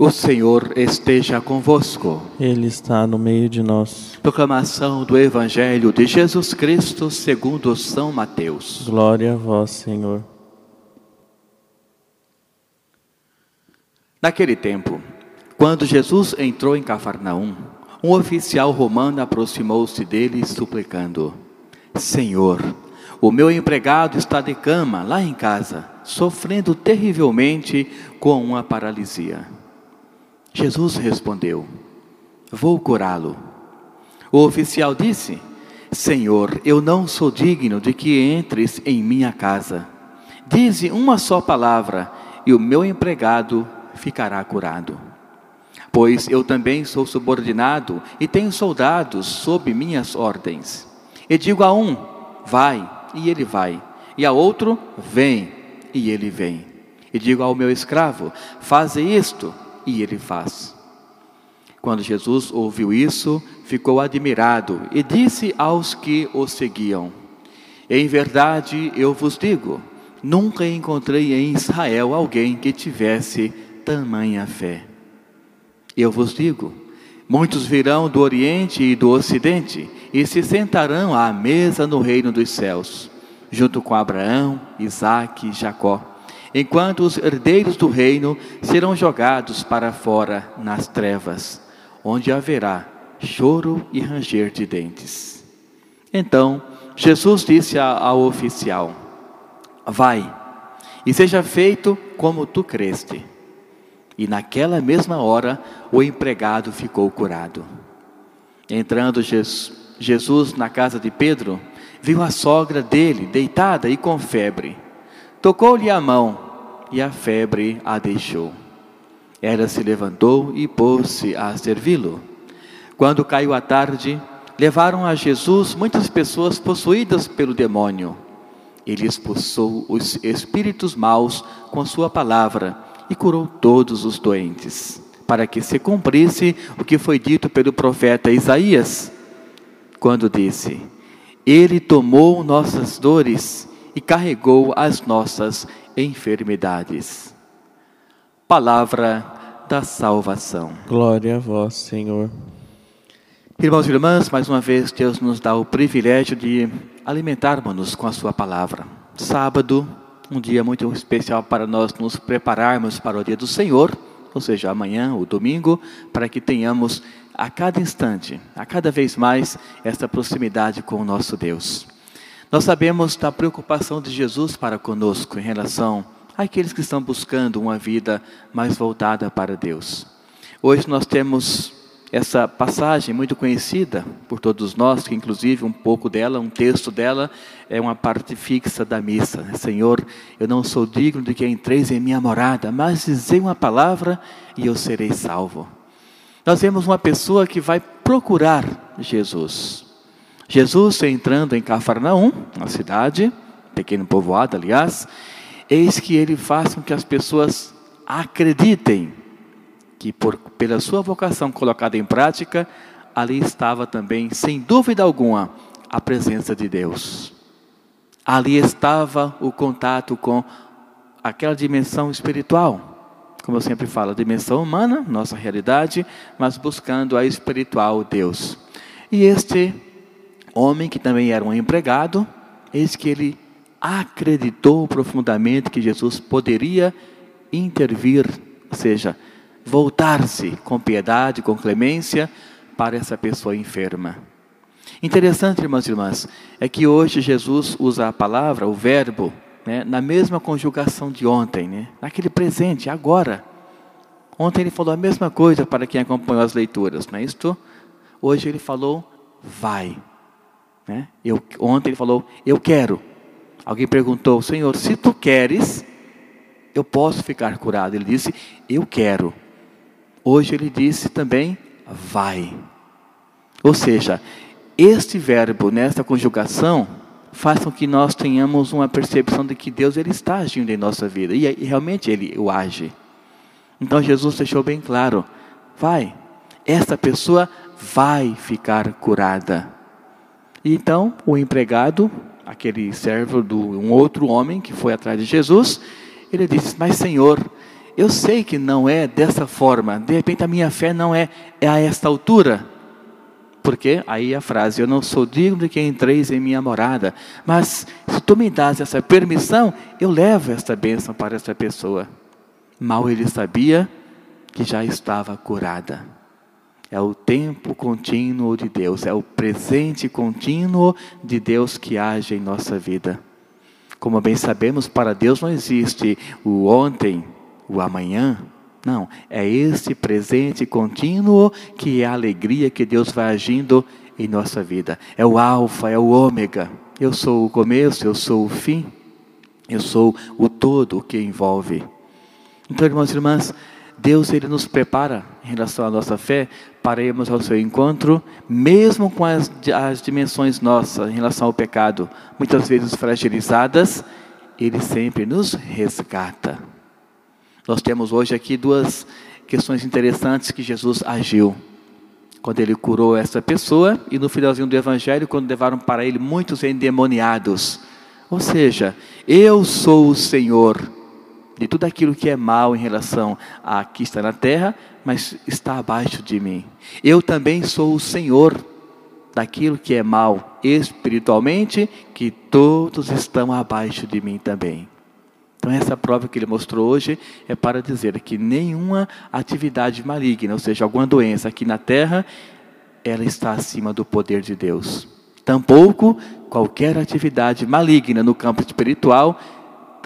O Senhor esteja convosco. Ele está no meio de nós. Proclamação do Evangelho de Jesus Cristo segundo São Mateus. Glória a vós, Senhor. Naquele tempo, quando Jesus entrou em Cafarnaum, um oficial romano aproximou-se dele suplicando: Senhor, o meu empregado está de cama lá em casa, sofrendo terrivelmente com uma paralisia. Jesus respondeu: Vou curá-lo. O oficial disse: Senhor, eu não sou digno de que entres em minha casa. Dize uma só palavra e o meu empregado ficará curado. Pois eu também sou subordinado e tenho soldados sob minhas ordens. E digo a um: vai, e ele vai. E a outro: vem, e ele vem. E digo ao meu escravo: faze isto, e ele faz. Quando Jesus ouviu isso, ficou admirado e disse aos que o seguiam: Em verdade eu vos digo, nunca encontrei em Israel alguém que tivesse tamanha fé. Eu vos digo: muitos virão do Oriente e do Ocidente e se sentarão à mesa no reino dos céus, junto com Abraão, Isaque e Jacó enquanto os herdeiros do reino serão jogados para fora nas trevas, onde haverá choro e ranger de dentes. Então Jesus disse ao oficial: Vai, e seja feito como tu creste. E naquela mesma hora o empregado ficou curado. Entrando Jesus na casa de Pedro, viu a sogra dele deitada e com febre. Tocou-lhe a mão e a febre a deixou. Ela se levantou e pôs-se a servi-lo. Quando caiu a tarde, levaram a Jesus muitas pessoas possuídas pelo demônio. Ele expulsou os espíritos maus com sua palavra e curou todos os doentes, para que se cumprisse o que foi dito pelo profeta Isaías, quando disse: Ele tomou nossas dores e carregou as nossas enfermidades. Palavra da salvação. Glória a vós, Senhor. Irmãos e irmãs, mais uma vez Deus nos dá o privilégio de alimentarmos-nos com a Sua palavra. Sábado, um dia muito especial para nós nos prepararmos para o dia do Senhor, ou seja, amanhã, o domingo, para que tenhamos a cada instante, a cada vez mais, esta proximidade com o nosso Deus. Nós sabemos da preocupação de Jesus para conosco em relação àqueles que estão buscando uma vida mais voltada para Deus. Hoje nós temos essa passagem muito conhecida por todos nós, que inclusive um pouco dela, um texto dela, é uma parte fixa da missa. Senhor, eu não sou digno de que entreis em minha morada, mas dizei uma palavra e eu serei salvo. Nós vemos uma pessoa que vai procurar Jesus. Jesus entrando em Cafarnaum, uma cidade, pequeno povoado, aliás, eis que ele faz com que as pessoas acreditem que por, pela sua vocação colocada em prática, ali estava também, sem dúvida alguma, a presença de Deus. Ali estava o contato com aquela dimensão espiritual, como eu sempre falo, a dimensão humana, nossa realidade, mas buscando a espiritual Deus. E este homem que também era um empregado, eis que ele acreditou profundamente que Jesus poderia intervir, ou seja, voltar-se com piedade, com clemência para essa pessoa enferma. Interessante, irmãos e irmãs, é que hoje Jesus usa a palavra, o verbo, né, na mesma conjugação de ontem, né, naquele presente, agora. Ontem ele falou a mesma coisa para quem acompanhou as leituras, não é isto? Hoje ele falou, vai. Né? Eu, ontem ele falou, eu quero. Alguém perguntou, Senhor, se tu queres, eu posso ficar curado. Ele disse, eu quero. Hoje ele disse também, vai. Ou seja, este verbo nesta conjugação faz com que nós tenhamos uma percepção de que Deus ele está agindo em nossa vida e, e realmente ele o age. Então Jesus deixou bem claro: vai, esta pessoa vai ficar curada. Então o empregado, aquele servo de um outro homem que foi atrás de Jesus, ele disse: Mas Senhor, eu sei que não é dessa forma, de repente a minha fé não é, é a esta altura. Porque aí a frase, eu não sou digno de que entreis em minha morada, mas se tu me das essa permissão, eu levo esta bênção para essa pessoa. Mal ele sabia que já estava curada. É o tempo contínuo de Deus, é o presente contínuo de Deus que age em nossa vida. Como bem sabemos, para Deus não existe o ontem, o amanhã. Não, é esse presente contínuo que é a alegria que Deus vai agindo em nossa vida. É o alfa, é o ômega. Eu sou o começo, eu sou o fim. Eu sou o todo que envolve. Então, irmãos e irmãs, Deus ele nos prepara em relação à nossa fé para irmos ao seu encontro, mesmo com as, as dimensões nossas em relação ao pecado, muitas vezes fragilizadas, ele sempre nos resgata. Nós temos hoje aqui duas questões interessantes que Jesus agiu. Quando ele curou essa pessoa e no finalzinho do evangelho, quando levaram para ele muitos endemoniados. Ou seja, eu sou o Senhor de tudo aquilo que é mal em relação a que está na terra, mas está abaixo de mim. Eu também sou o Senhor daquilo que é mal espiritualmente, que todos estão abaixo de mim também. Então, essa prova que ele mostrou hoje é para dizer que nenhuma atividade maligna, ou seja, alguma doença aqui na terra, ela está acima do poder de Deus. Tampouco qualquer atividade maligna no campo espiritual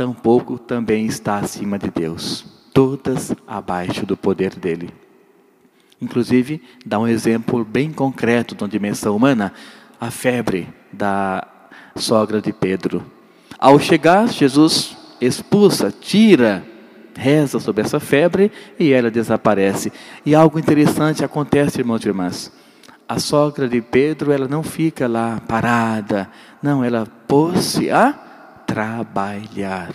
tampouco também está acima de Deus. Todas abaixo do poder dele. Inclusive, dá um exemplo bem concreto de uma dimensão humana, a febre da sogra de Pedro. Ao chegar, Jesus expulsa, tira, reza sobre essa febre e ela desaparece. E algo interessante acontece, irmãos e irmãs. A sogra de Pedro, ela não fica lá parada, não, ela pôs-se a trabalhar.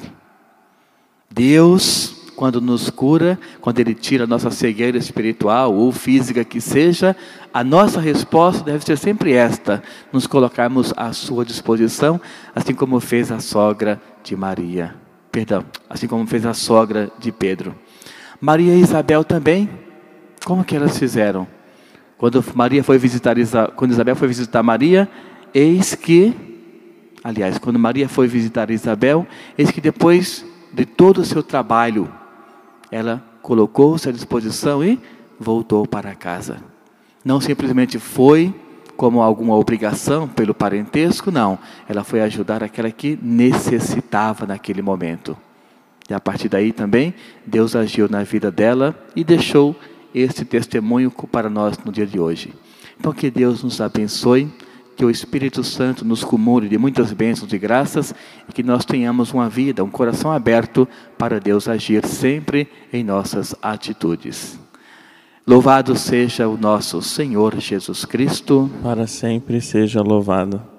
Deus, quando nos cura, quando Ele tira a nossa cegueira espiritual ou física que seja, a nossa resposta deve ser sempre esta: nos colocarmos à Sua disposição, assim como fez a sogra de Maria. Perdão, assim como fez a sogra de Pedro. Maria e Isabel também, como que elas fizeram? Quando Maria foi visitar quando Isabel foi visitar Maria, eis que Aliás, quando Maria foi visitar Isabel, eis que depois de todo o seu trabalho, ela colocou-se à disposição e voltou para casa. Não simplesmente foi como alguma obrigação pelo parentesco, não. Ela foi ajudar aquela que necessitava naquele momento. E a partir daí também, Deus agiu na vida dela e deixou esse testemunho para nós no dia de hoje. Então, que Deus nos abençoe que o Espírito Santo nos cumule de muitas bênçãos e graças e que nós tenhamos uma vida, um coração aberto para Deus agir sempre em nossas atitudes. Louvado seja o nosso Senhor Jesus Cristo. Para sempre seja louvado.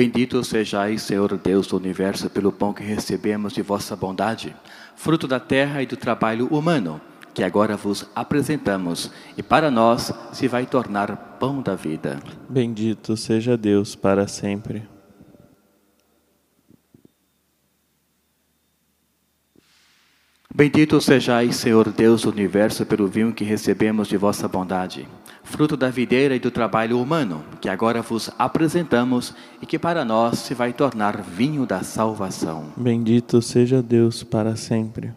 Bendito sejais, Senhor Deus do universo, pelo pão que recebemos de vossa bondade, fruto da terra e do trabalho humano que agora vos apresentamos e para nós se vai tornar pão da vida. Bendito seja Deus para sempre. Bendito sejais, Senhor Deus do universo, pelo vinho que recebemos de vossa bondade, fruto da videira e do trabalho humano, que agora vos apresentamos e que para nós se vai tornar vinho da salvação. Bendito seja Deus para sempre.